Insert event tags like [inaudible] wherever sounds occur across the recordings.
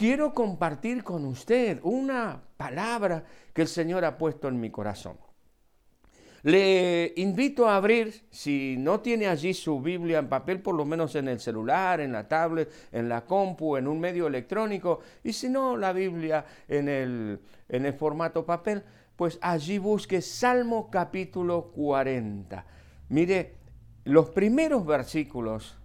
quiero compartir con usted una palabra que el Señor ha puesto en mi corazón. Le invito a abrir, si no tiene allí su Biblia en papel, por lo menos en el celular, en la tablet, en la compu, en un medio electrónico, y si no, la Biblia en el, en el formato papel, pues allí busque Salmo capítulo 40. Mire, los primeros versículos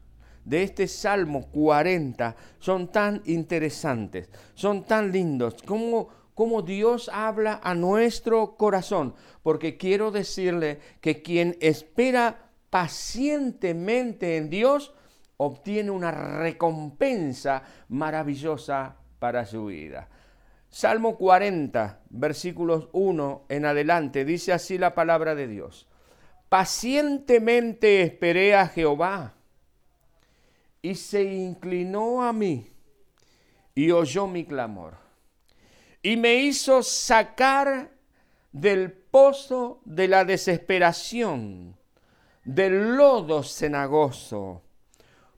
de este Salmo 40 son tan interesantes, son tan lindos, como cómo Dios habla a nuestro corazón, porque quiero decirle que quien espera pacientemente en Dios obtiene una recompensa maravillosa para su vida. Salmo 40, versículos 1 en adelante, dice así la palabra de Dios. Pacientemente esperé a Jehová y se inclinó a mí y oyó mi clamor y me hizo sacar del pozo de la desesperación, del lodo cenagoso.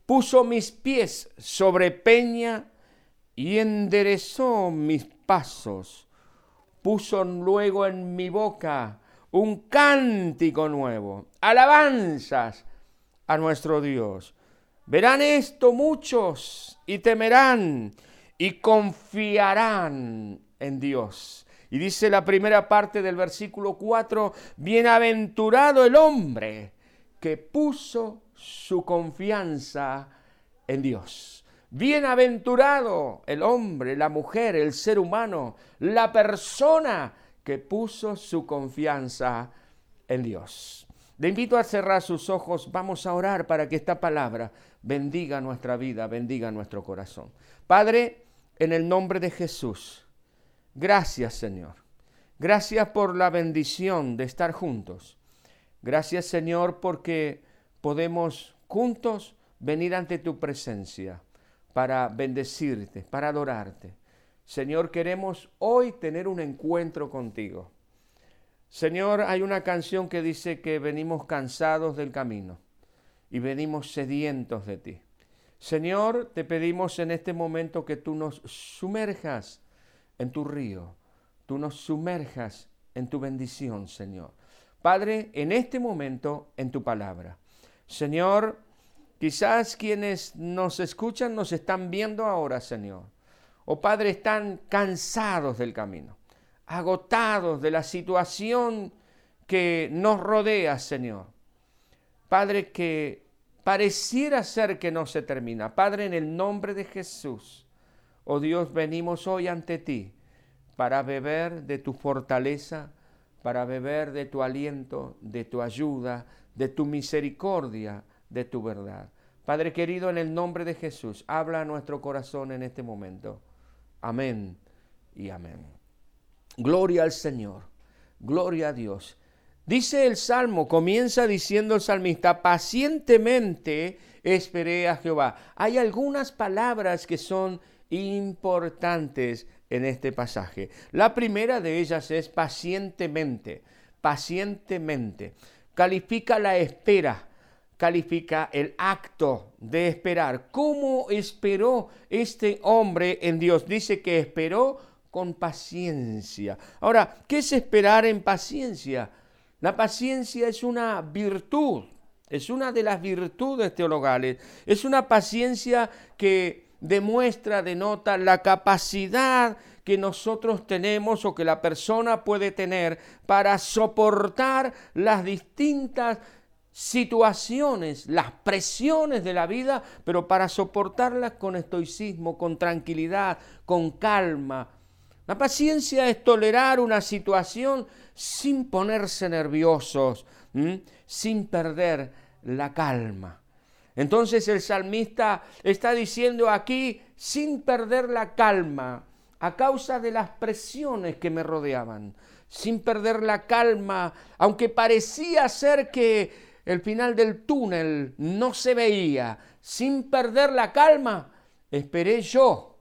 Puso mis pies sobre peña y enderezó mis pasos. Puso luego en mi boca un cántico nuevo, alabanzas a nuestro Dios. Verán esto muchos y temerán y confiarán en Dios. Y dice la primera parte del versículo 4, bienaventurado el hombre que puso su confianza en Dios. Bienaventurado el hombre, la mujer, el ser humano, la persona que puso su confianza en Dios. Le invito a cerrar sus ojos, vamos a orar para que esta palabra bendiga nuestra vida, bendiga nuestro corazón. Padre, en el nombre de Jesús, Gracias Señor. Gracias por la bendición de estar juntos. Gracias Señor porque podemos juntos venir ante tu presencia para bendecirte, para adorarte. Señor, queremos hoy tener un encuentro contigo. Señor, hay una canción que dice que venimos cansados del camino y venimos sedientos de ti. Señor, te pedimos en este momento que tú nos sumerjas en tu río, tú nos sumerjas en tu bendición, Señor. Padre, en este momento, en tu palabra. Señor, quizás quienes nos escuchan nos están viendo ahora, Señor. O Padre, están cansados del camino, agotados de la situación que nos rodea, Señor. Padre, que pareciera ser que no se termina. Padre, en el nombre de Jesús, Oh Dios, venimos hoy ante ti para beber de tu fortaleza, para beber de tu aliento, de tu ayuda, de tu misericordia, de tu verdad. Padre querido, en el nombre de Jesús, habla a nuestro corazón en este momento. Amén y amén. Gloria al Señor, gloria a Dios. Dice el Salmo, comienza diciendo el salmista, pacientemente esperé a Jehová. Hay algunas palabras que son importantes en este pasaje. La primera de ellas es pacientemente, pacientemente. Califica la espera, califica el acto de esperar. ¿Cómo esperó este hombre en Dios? Dice que esperó con paciencia. Ahora, ¿qué es esperar en paciencia? La paciencia es una virtud, es una de las virtudes teologales, es una paciencia que demuestra, denota la capacidad que nosotros tenemos o que la persona puede tener para soportar las distintas situaciones, las presiones de la vida, pero para soportarlas con estoicismo, con tranquilidad, con calma. La paciencia es tolerar una situación sin ponerse nerviosos, sin perder la calma. Entonces el salmista está diciendo aquí, sin perder la calma, a causa de las presiones que me rodeaban, sin perder la calma, aunque parecía ser que el final del túnel no se veía, sin perder la calma, esperé yo,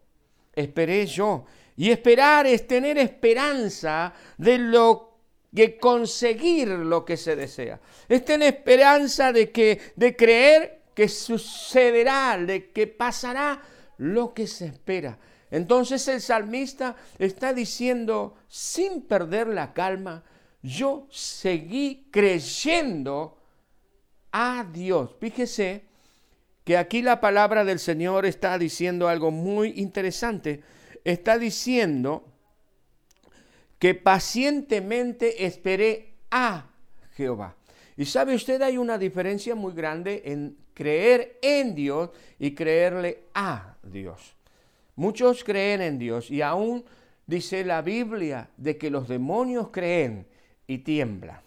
esperé yo. Y esperar es tener esperanza de lo que conseguir lo que se desea. Es tener esperanza de que de creer que sucederá, de que pasará lo que se espera. Entonces el salmista está diciendo, sin perder la calma, yo seguí creyendo a Dios. Fíjese que aquí la palabra del Señor está diciendo algo muy interesante. Está diciendo que pacientemente esperé a Jehová. Y sabe usted, hay una diferencia muy grande en creer en Dios y creerle a Dios. Muchos creen en Dios y aún dice la Biblia de que los demonios creen y tiemblan.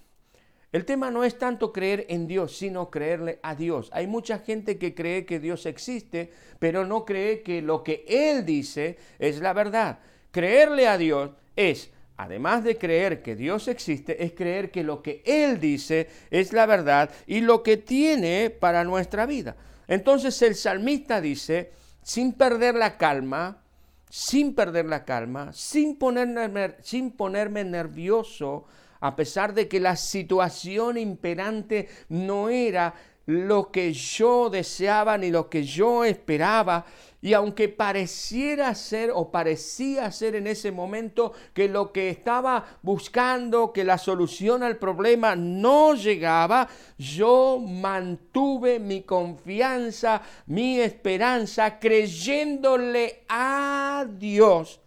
El tema no es tanto creer en Dios, sino creerle a Dios. Hay mucha gente que cree que Dios existe, pero no cree que lo que Él dice es la verdad. Creerle a Dios es, además de creer que Dios existe, es creer que lo que Él dice es la verdad y lo que tiene para nuestra vida. Entonces el salmista dice, sin perder la calma, sin perder la calma, sin ponerme, sin ponerme nervioso, a pesar de que la situación imperante no era lo que yo deseaba ni lo que yo esperaba. Y aunque pareciera ser o parecía ser en ese momento que lo que estaba buscando, que la solución al problema no llegaba, yo mantuve mi confianza, mi esperanza, creyéndole a Dios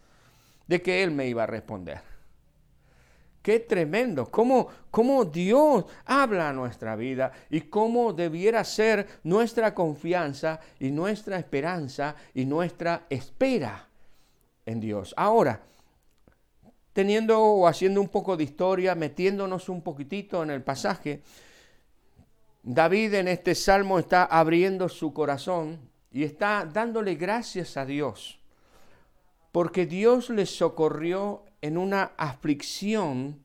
de que Él me iba a responder. Qué tremendo, cómo, cómo Dios habla a nuestra vida y cómo debiera ser nuestra confianza y nuestra esperanza y nuestra espera en Dios. Ahora, teniendo o haciendo un poco de historia, metiéndonos un poquitito en el pasaje, David en este salmo está abriendo su corazón y está dándole gracias a Dios, porque Dios le socorrió en una aflicción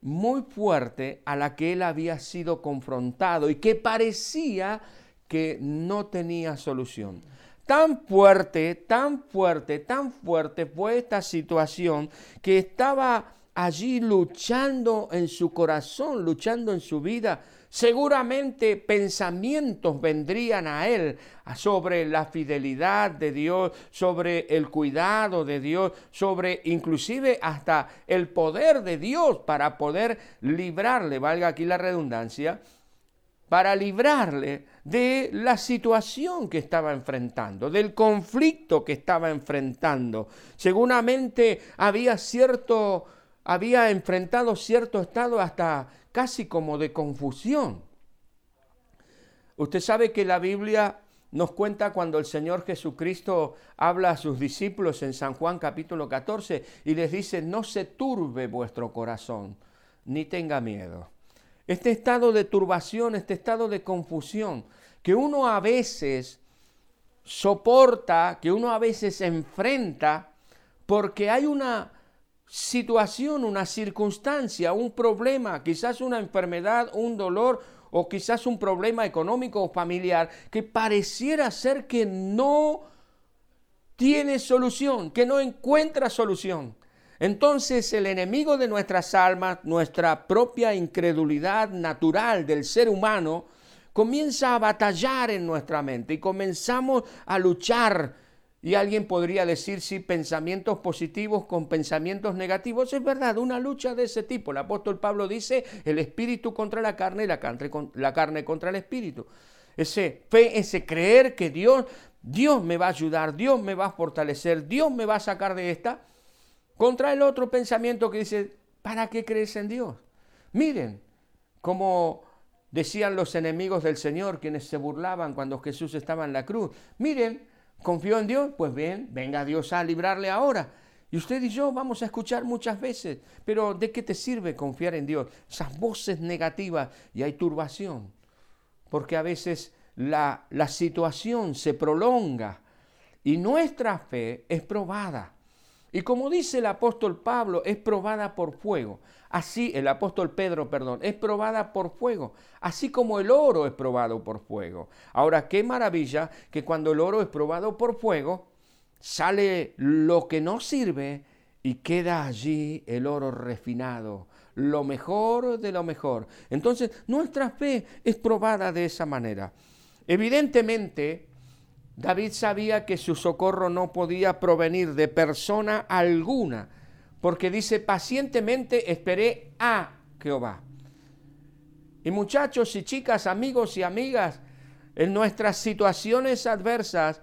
muy fuerte a la que él había sido confrontado y que parecía que no tenía solución. Tan fuerte, tan fuerte, tan fuerte fue esta situación que estaba allí luchando en su corazón, luchando en su vida Seguramente pensamientos vendrían a él sobre la fidelidad de Dios, sobre el cuidado de Dios, sobre inclusive hasta el poder de Dios para poder librarle, valga aquí la redundancia, para librarle de la situación que estaba enfrentando, del conflicto que estaba enfrentando. Seguramente había cierto, había enfrentado cierto estado hasta casi como de confusión. Usted sabe que la Biblia nos cuenta cuando el Señor Jesucristo habla a sus discípulos en San Juan capítulo 14 y les dice, no se turbe vuestro corazón, ni tenga miedo. Este estado de turbación, este estado de confusión, que uno a veces soporta, que uno a veces enfrenta, porque hay una situación, una circunstancia, un problema, quizás una enfermedad, un dolor o quizás un problema económico o familiar que pareciera ser que no tiene solución, que no encuentra solución. Entonces el enemigo de nuestras almas, nuestra propia incredulidad natural del ser humano, comienza a batallar en nuestra mente y comenzamos a luchar y alguien podría decir si pensamientos positivos con pensamientos negativos. Es verdad, una lucha de ese tipo. El apóstol Pablo dice el espíritu contra la carne y la carne, contra el espíritu. Ese fe, ese creer que Dios, Dios me va a ayudar, Dios me va a fortalecer, Dios me va a sacar de esta. Contra el otro pensamiento que dice, ¿para qué crees en Dios? Miren, como decían los enemigos del Señor, quienes se burlaban cuando Jesús estaba en la cruz. Miren, ¿Confió en Dios? Pues bien, venga Dios a librarle ahora. Y usted y yo vamos a escuchar muchas veces, pero ¿de qué te sirve confiar en Dios? Esas voces negativas y hay turbación, porque a veces la, la situación se prolonga y nuestra fe es probada. Y como dice el apóstol Pablo, es probada por fuego. Así, el apóstol Pedro, perdón, es probada por fuego. Así como el oro es probado por fuego. Ahora, qué maravilla que cuando el oro es probado por fuego, sale lo que no sirve y queda allí el oro refinado, lo mejor de lo mejor. Entonces, nuestra fe es probada de esa manera. Evidentemente, David sabía que su socorro no podía provenir de persona alguna, porque dice, pacientemente esperé a Jehová. Y muchachos y chicas, amigos y amigas, en nuestras situaciones adversas,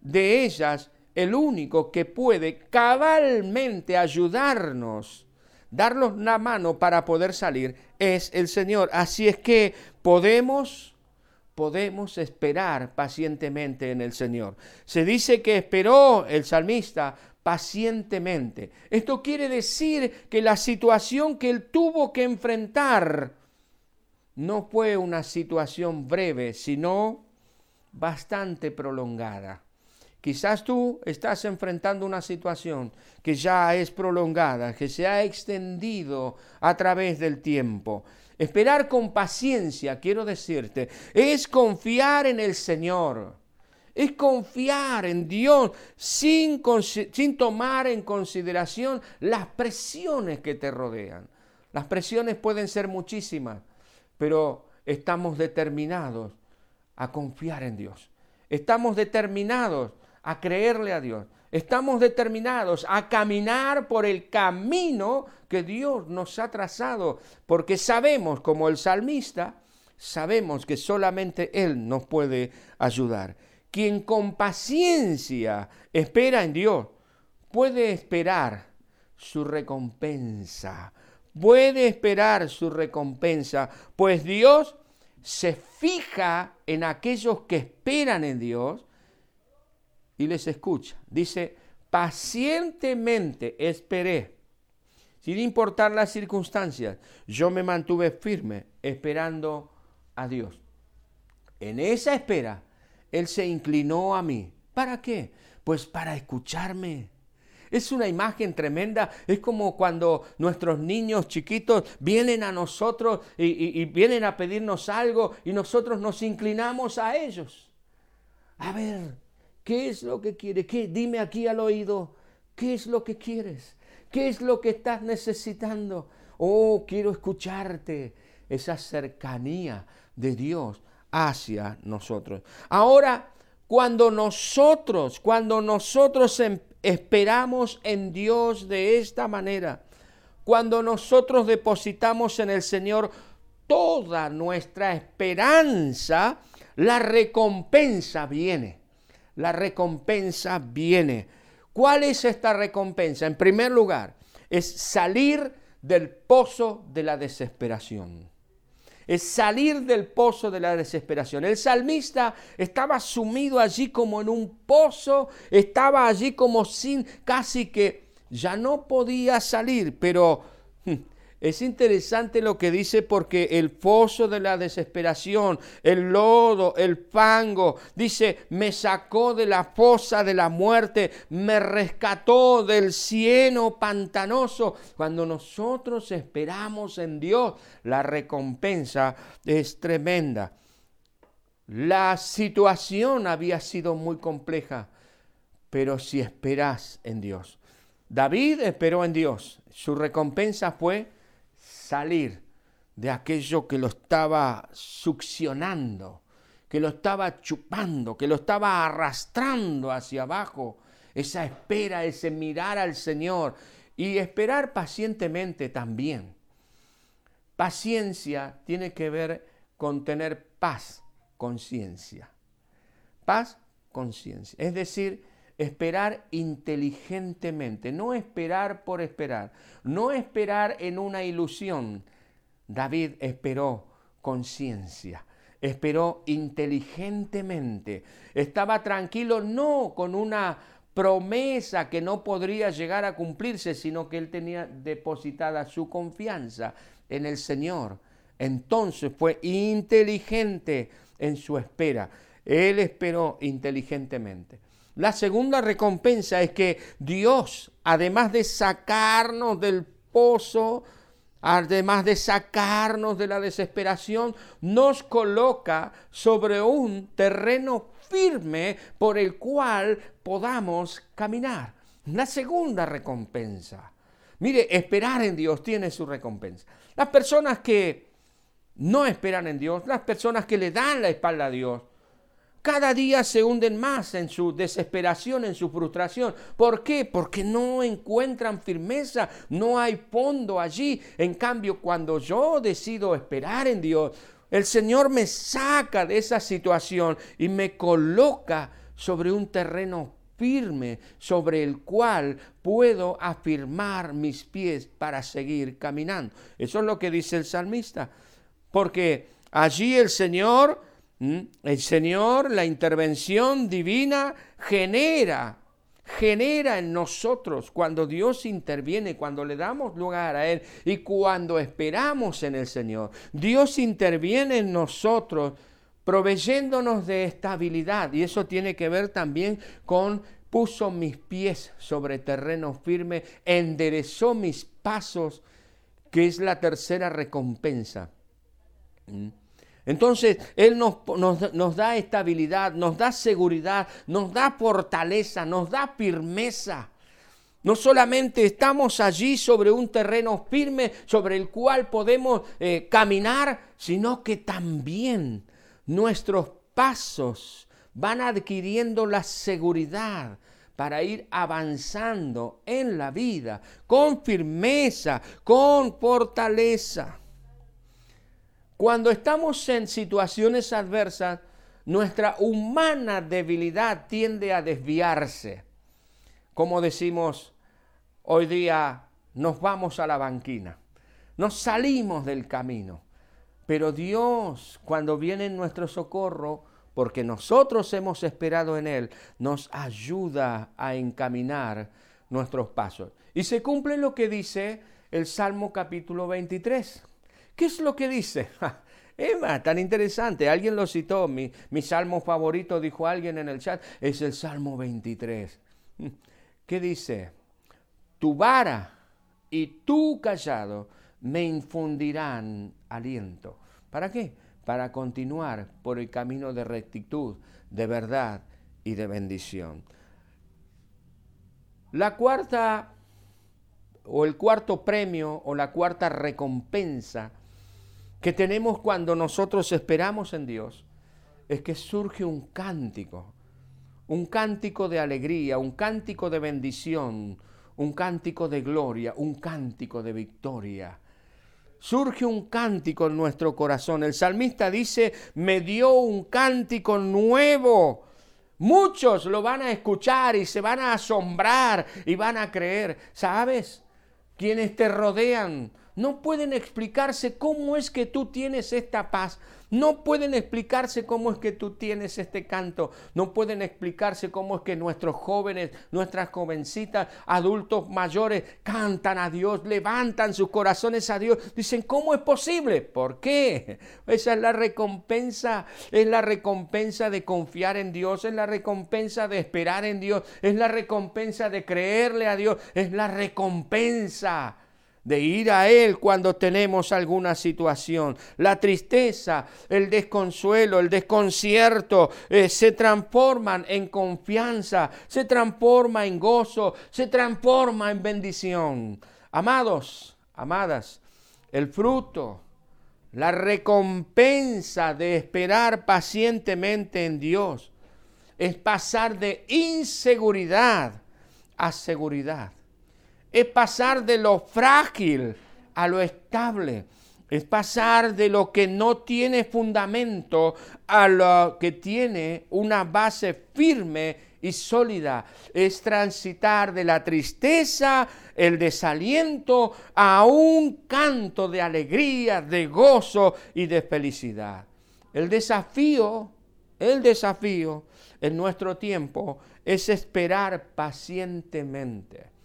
de ellas, el único que puede cabalmente ayudarnos, darnos la mano para poder salir, es el Señor. Así es que podemos podemos esperar pacientemente en el Señor. Se dice que esperó el salmista pacientemente. Esto quiere decir que la situación que él tuvo que enfrentar no fue una situación breve, sino bastante prolongada. Quizás tú estás enfrentando una situación que ya es prolongada, que se ha extendido a través del tiempo. Esperar con paciencia, quiero decirte, es confiar en el Señor. Es confiar en Dios sin, sin tomar en consideración las presiones que te rodean. Las presiones pueden ser muchísimas, pero estamos determinados a confiar en Dios. Estamos determinados a creerle a Dios. Estamos determinados a caminar por el camino que Dios nos ha trazado, porque sabemos, como el salmista, sabemos que solamente Él nos puede ayudar. Quien con paciencia espera en Dios, puede esperar su recompensa, puede esperar su recompensa, pues Dios se fija en aquellos que esperan en Dios y les escucha. Dice, pacientemente esperé, sin importar las circunstancias, yo me mantuve firme esperando a Dios. En esa espera, Él se inclinó a mí. ¿Para qué? Pues para escucharme. Es una imagen tremenda. Es como cuando nuestros niños chiquitos vienen a nosotros y, y, vienen a pedirnos algo y nosotros nos inclinamos a ellos. A ver, ¿Qué es lo que quieres? ¿Qué? Dime aquí al oído, ¿qué es lo que quieres? ¿Qué es lo que estás necesitando? Oh, quiero escucharte. Esa cercanía de Dios hacia nosotros. Ahora, cuando nosotros, cuando nosotros em, esperamos en Dios de esta manera, cuando nosotros depositamos en el Señor toda nuestra esperanza, la recompensa viene la recompensa viene. ¿Cuál es esta recompensa? En primer lugar, es salir del pozo de la desesperación. Es salir del pozo de la desesperación. El salmista estaba sumido allí como en un pozo, estaba allí como sin, casi que ya no podía salir, pero hmm, es interesante lo que dice porque el pozo de la desesperación, el lodo, el fango, dice, me sacó de la fosa de la muerte, me rescató del cieno pantanoso. Cuando nosotros esperamos en Dios, la recompensa es tremenda. La situación había sido muy compleja, pero si esperas en Dios. David esperó en Dios. Su recompensa fue salir de aquello que lo estaba succionando, que lo estaba chupando, que lo estaba arrastrando hacia abajo. Esa espera, ese mirar al Señor y esperar pacientemente también. Paciencia tiene que ver con tener paz, conciencia. Paz, conciencia. Es decir, esperar inteligentemente, no esperar por esperar, no esperar en una ilusión. David esperó con ciencia, esperó inteligentemente, estaba tranquilo no con una promesa que no podría llegar a cumplirse, sino que él tenía depositada su confianza en el Señor. Entonces fue inteligente en su espera. Él esperó inteligentemente. La segunda recompensa es que Dios, además de sacarnos del pozo, además de sacarnos de la desesperación, nos coloca sobre un terreno firme por el cual podamos caminar. La segunda recompensa. Mire, esperar en Dios tiene su recompensa. Las personas que no esperan en Dios, las personas que le dan la espalda a Dios, cada día se hunden más en su desesperación, en su frustración. ¿Por qué? Porque no encuentran firmeza, no hay fondo allí. En cambio, cuando yo decido esperar en Dios, el Señor me saca de esa situación y me coloca sobre un terreno firme sobre el cual puedo afirmar mis pies para seguir caminando. Eso es lo que dice el salmista. Porque allí el Señor, el Señor, la intervención divina genera genera en nosotros cuando Dios interviene, cuando le damos lugar a Él y cuando esperamos en el Señor. Dios interviene en nosotros proveyéndonos de estabilidad y eso tiene que ver también con puso mis pies sobre terreno firme, enderezó mis pasos, que es la tercera recompensa. ¿Mm? Entonces, Él nos, nos, da estabilidad, nos da seguridad, nos da fortaleza, nos da firmeza. No solamente estamos allí sobre un terreno firme sobre el cual podemos eh, caminar, sino que también nuestros pasos van adquiriendo la seguridad para ir avanzando en la vida con firmeza, con fortaleza. Cuando estamos en situaciones adversas, nuestra humana debilidad tiende a desviarse. Como decimos hoy día, nos vamos a la banquina, nos salimos del camino. Pero Dios, cuando viene en nuestro socorro, porque nosotros hemos esperado en Él, nos ayuda a encaminar nuestros pasos. Y se cumple lo que dice el Salmo capítulo 23. ¿Qué es lo que dice? [laughs] Emma, tan interesante. Alguien lo citó. Mi, salmo favorito, dijo alguien en el chat, es el Salmo 23. [laughs] ¿Qué dice? Tu vara y tu callado me infundirán aliento. ¿Para qué? Para continuar por el camino de rectitud, de verdad y de bendición. La cuarta o el cuarto premio o la cuarta recompensa que tenemos cuando nosotros esperamos en Dios es que surge un cántico, un cántico de alegría, un cántico de bendición, un cántico de gloria, un cántico de victoria surge un cántico en nuestro corazón. El salmista dice, me dio un cántico nuevo. Muchos lo van a escuchar y se van a asombrar y van a creer. ¿Sabes? Quienes te rodean no pueden explicarse cómo es que tú tienes esta paz, no pueden explicarse cómo es que tú tienes este canto. No pueden explicarse cómo es que nuestros jóvenes, nuestras jovencitas, adultos mayores cantan a Dios, levantan sus corazones a Dios. Dicen, ¿cómo es posible? ¿Por qué? Esa es la recompensa. Es la recompensa de confiar en Dios. Es la recompensa de esperar en Dios. Es la recompensa de creerle a Dios. Es la recompensa de ir a Él cuando tenemos alguna situación. La tristeza, el desconsuelo, el desconcierto eh, se transforman en confianza, se transforma en gozo, se transforma en bendición. Amados, amadas, el fruto, la recompensa de esperar pacientemente en Dios es pasar de inseguridad a seguridad es pasar de lo frágil a lo estable. Es pasar de lo que no tiene fundamento a lo que tiene una base firme y sólida. Es transitar de la tristeza, el desaliento, a un canto de alegría, de gozo y de felicidad. El desafío, el desafío en nuestro tiempo es esperar pacientemente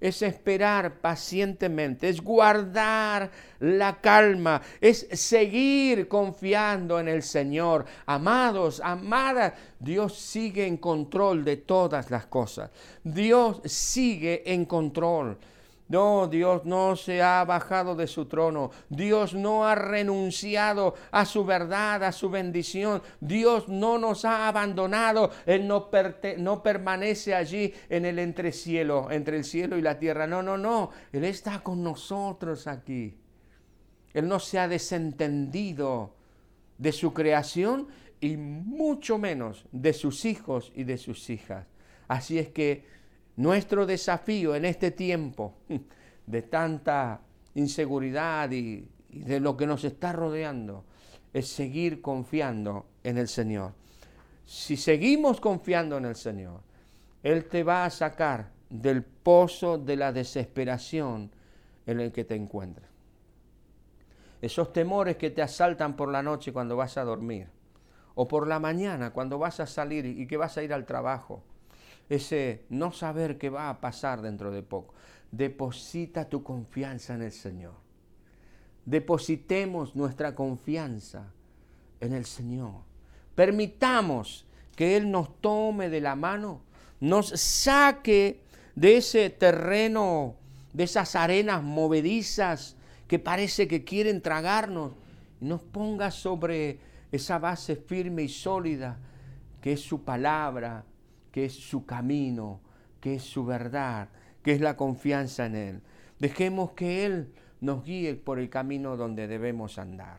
es esperar pacientemente, es guardar la calma, es seguir confiando en el Señor. Amados, amadas, Dios sigue en control de todas las cosas. Dios sigue en control. No, Dios no se ha bajado de su trono. Dios no ha renunciado a su verdad, a su bendición. Dios no nos ha abandonado. Él no, no permanece allí en el entrecielo, entre el cielo y la tierra. No, no, no. Él está con nosotros aquí. Él no se ha desentendido de su creación y mucho menos de sus hijos y de sus hijas. Así es que nuestro desafío en este tiempo [laughs] de tanta inseguridad y, de lo que nos está rodeando es seguir confiando en el Señor. Si seguimos confiando en el Señor, Él te va a sacar del pozo de la desesperación en el que te encuentras. Esos temores que te asaltan por la noche cuando vas a dormir, o por la mañana cuando vas a salir y que vas a ir al trabajo, ese no saber qué va a pasar dentro de poco. Deposita tu confianza en el Señor. Depositemos nuestra confianza en el Señor. Permitamos que Él nos tome de la mano, nos saque de ese terreno, de esas arenas movedizas que parece que quieren tragarnos, y nos ponga sobre esa base firme y sólida que es su palabra, que es su camino, que es su verdad, que es la confianza en Él. Dejemos que Él nos guíe por el camino donde debemos andar.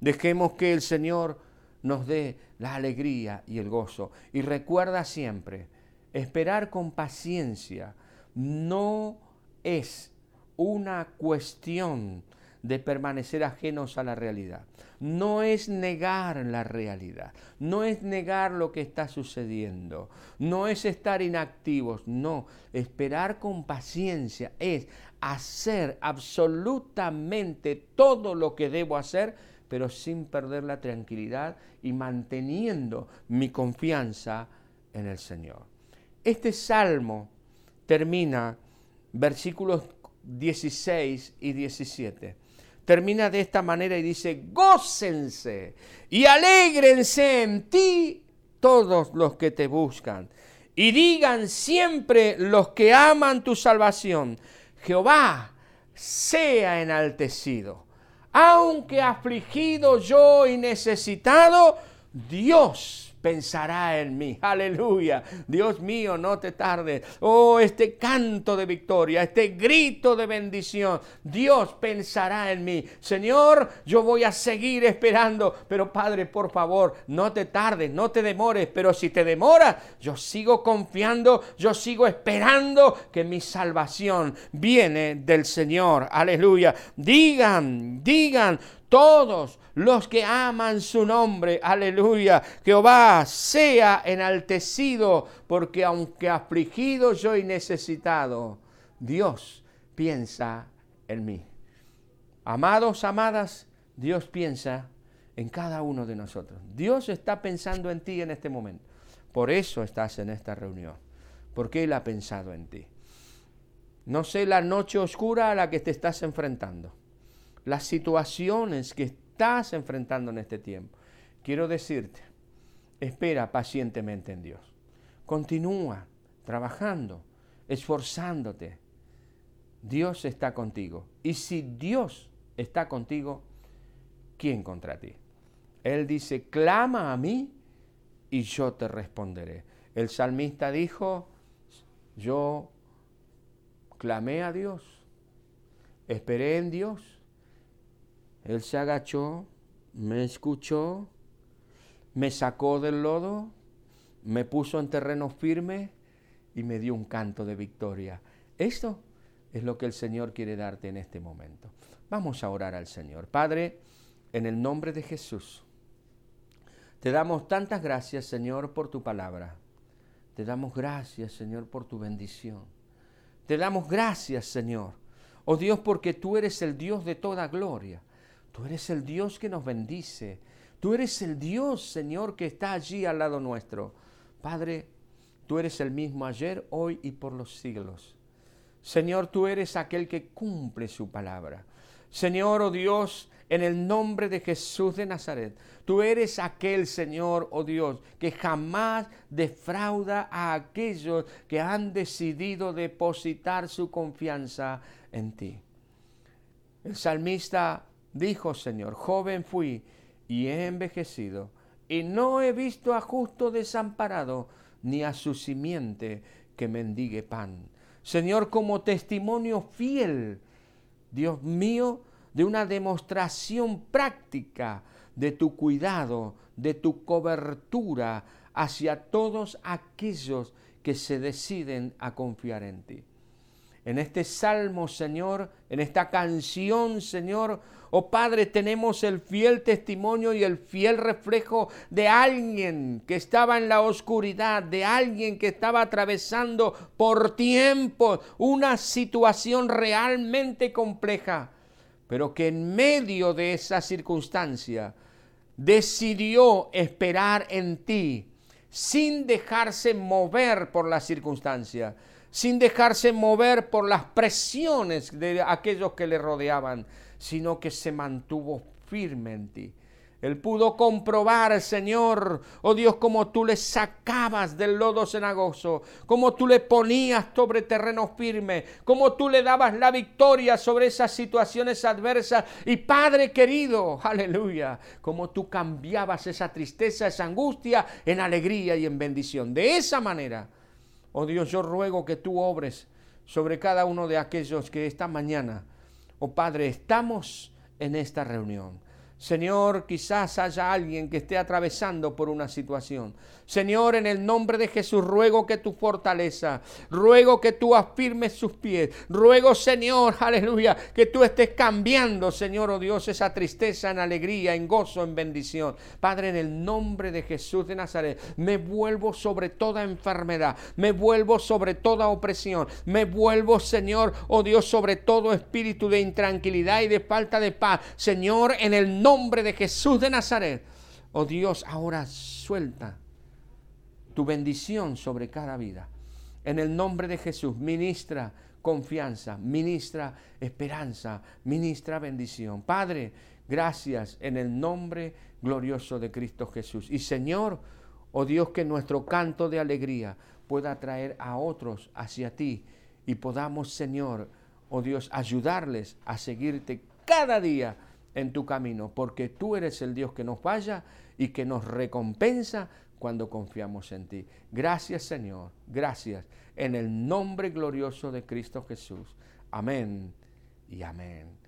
Dejemos que el Señor nos dé la alegría y el gozo. Y recuerda siempre, esperar con paciencia no es una cuestión de permanecer ajenos a la realidad. No es negar la realidad, no es negar lo que está sucediendo, no es estar inactivos, no, esperar con paciencia es hacer absolutamente todo lo que debo hacer, pero sin perder la tranquilidad y manteniendo mi confianza en el Señor. Este salmo termina versículos 16 y 17 termina de esta manera y dice, gócense y alégrense en ti todos los que te buscan. Y digan siempre los que aman tu salvación, Jehová sea enaltecido. Aunque afligido yo y necesitado, Dios pensará en mí. Aleluya. Dios mío, no te tardes. Oh, este canto de victoria, este grito de bendición. Dios pensará en mí. Señor, yo voy a seguir esperando. Pero Padre, por favor, no te tardes, no te demores. Pero si te demoras, yo sigo confiando, yo sigo esperando que mi salvación viene del Señor. Aleluya. Digan, digan, todos los que aman su nombre. Aleluya. Jehová sea enaltecido, porque aunque afligido yo y necesitado, Dios piensa en mí. Amados, amadas, Dios piensa en cada uno de nosotros. Dios está pensando en ti en este momento. Por eso estás en esta reunión, porque Él ha pensado en ti. No sé la noche oscura a la que te estás enfrentando las situaciones que estás enfrentando en este tiempo. Quiero decirte, espera pacientemente en Dios. Continúa trabajando, esforzándote. Dios está contigo. Y si Dios está contigo, ¿quién contra ti? Él dice, clama a mí y yo te responderé. El salmista dijo, yo clamé a Dios, esperé en Dios él se agachó, me escuchó, me sacó del lodo, me puso en terreno firme y me dio un canto de victoria. Esto es lo que el Señor quiere darte en este momento. Vamos a orar al Señor. Padre, en el nombre de Jesús, te damos tantas gracias, Señor, por tu palabra. Te damos gracias, Señor, por tu bendición. Te damos gracias, Señor. Oh Dios, porque tú eres el Dios de toda gloria. Tú eres el Dios que nos bendice. Tú eres el Dios, Señor, que está allí al lado nuestro. Padre, tú eres el mismo ayer, hoy y por los siglos. Señor, tú eres aquel que cumple su palabra. Señor, oh Dios, en el nombre de Jesús de Nazaret, tú eres aquel Señor, oh Dios, que jamás defrauda a aquellos que han decidido depositar su confianza en ti. El salmista Dijo Señor, joven fui y he envejecido, y no he visto a justo desamparado, ni a su simiente que mendigue pan. Señor, como testimonio fiel, Dios mío, de una demostración práctica de tu cuidado, de tu cobertura hacia todos aquellos que se deciden a confiar en ti. En este salmo, Señor, en esta canción, Señor, oh Padre, tenemos el fiel testimonio y el fiel reflejo de alguien que estaba en la oscuridad, de alguien que estaba atravesando por tiempo una situación realmente compleja, pero que en medio de esa circunstancia decidió esperar en ti sin dejarse mover por la circunstancia, sin dejarse mover por las presiones de aquellos que le rodeaban, sino que se mantuvo firme en ti. Él pudo comprobar, Señor, oh Dios, cómo tú le sacabas del lodo cenagoso, cómo tú le ponías sobre terreno firme, cómo tú le dabas la victoria sobre esas situaciones adversas. Y Padre querido, aleluya, cómo tú cambiabas esa tristeza, esa angustia en alegría y en bendición. De esa manera, oh Dios, yo ruego que tú obres sobre cada uno de aquellos que esta mañana, oh Padre, estamos en esta reunión Señor, quizás haya alguien que esté atravesando por una situación. Señor, en el nombre de Jesús, ruego que tu fortaleza, ruego que tú afirmes sus pies, ruego, Señor, aleluya, que tú estés cambiando, Señor, oh Dios, esa tristeza en alegría, en gozo, en bendición. Padre, en el nombre de Jesús de Nazaret, me vuelvo sobre toda enfermedad, me vuelvo sobre toda opresión, me vuelvo, Señor, oh Dios, sobre todo espíritu de intranquilidad y de falta de paz. Señor, en el nombre de Jesús de Nazaret. Oh Dios, ahora suelta tu bendición sobre cada vida. En el nombre de Jesús, ministra confianza, ministra esperanza, ministra bendición. Padre, gracias en el nombre glorioso de Cristo Jesús. Y Señor, oh Dios, que nuestro canto de alegría pueda traer a otros hacia ti y podamos, Señor, oh Dios, ayudarles a seguirte cada día en tu camino, porque tú eres el Dios que nos falla y que nos recompensa cuando confiamos en ti. Gracias Señor, gracias en el nombre glorioso de Cristo Jesús. Amén y amén.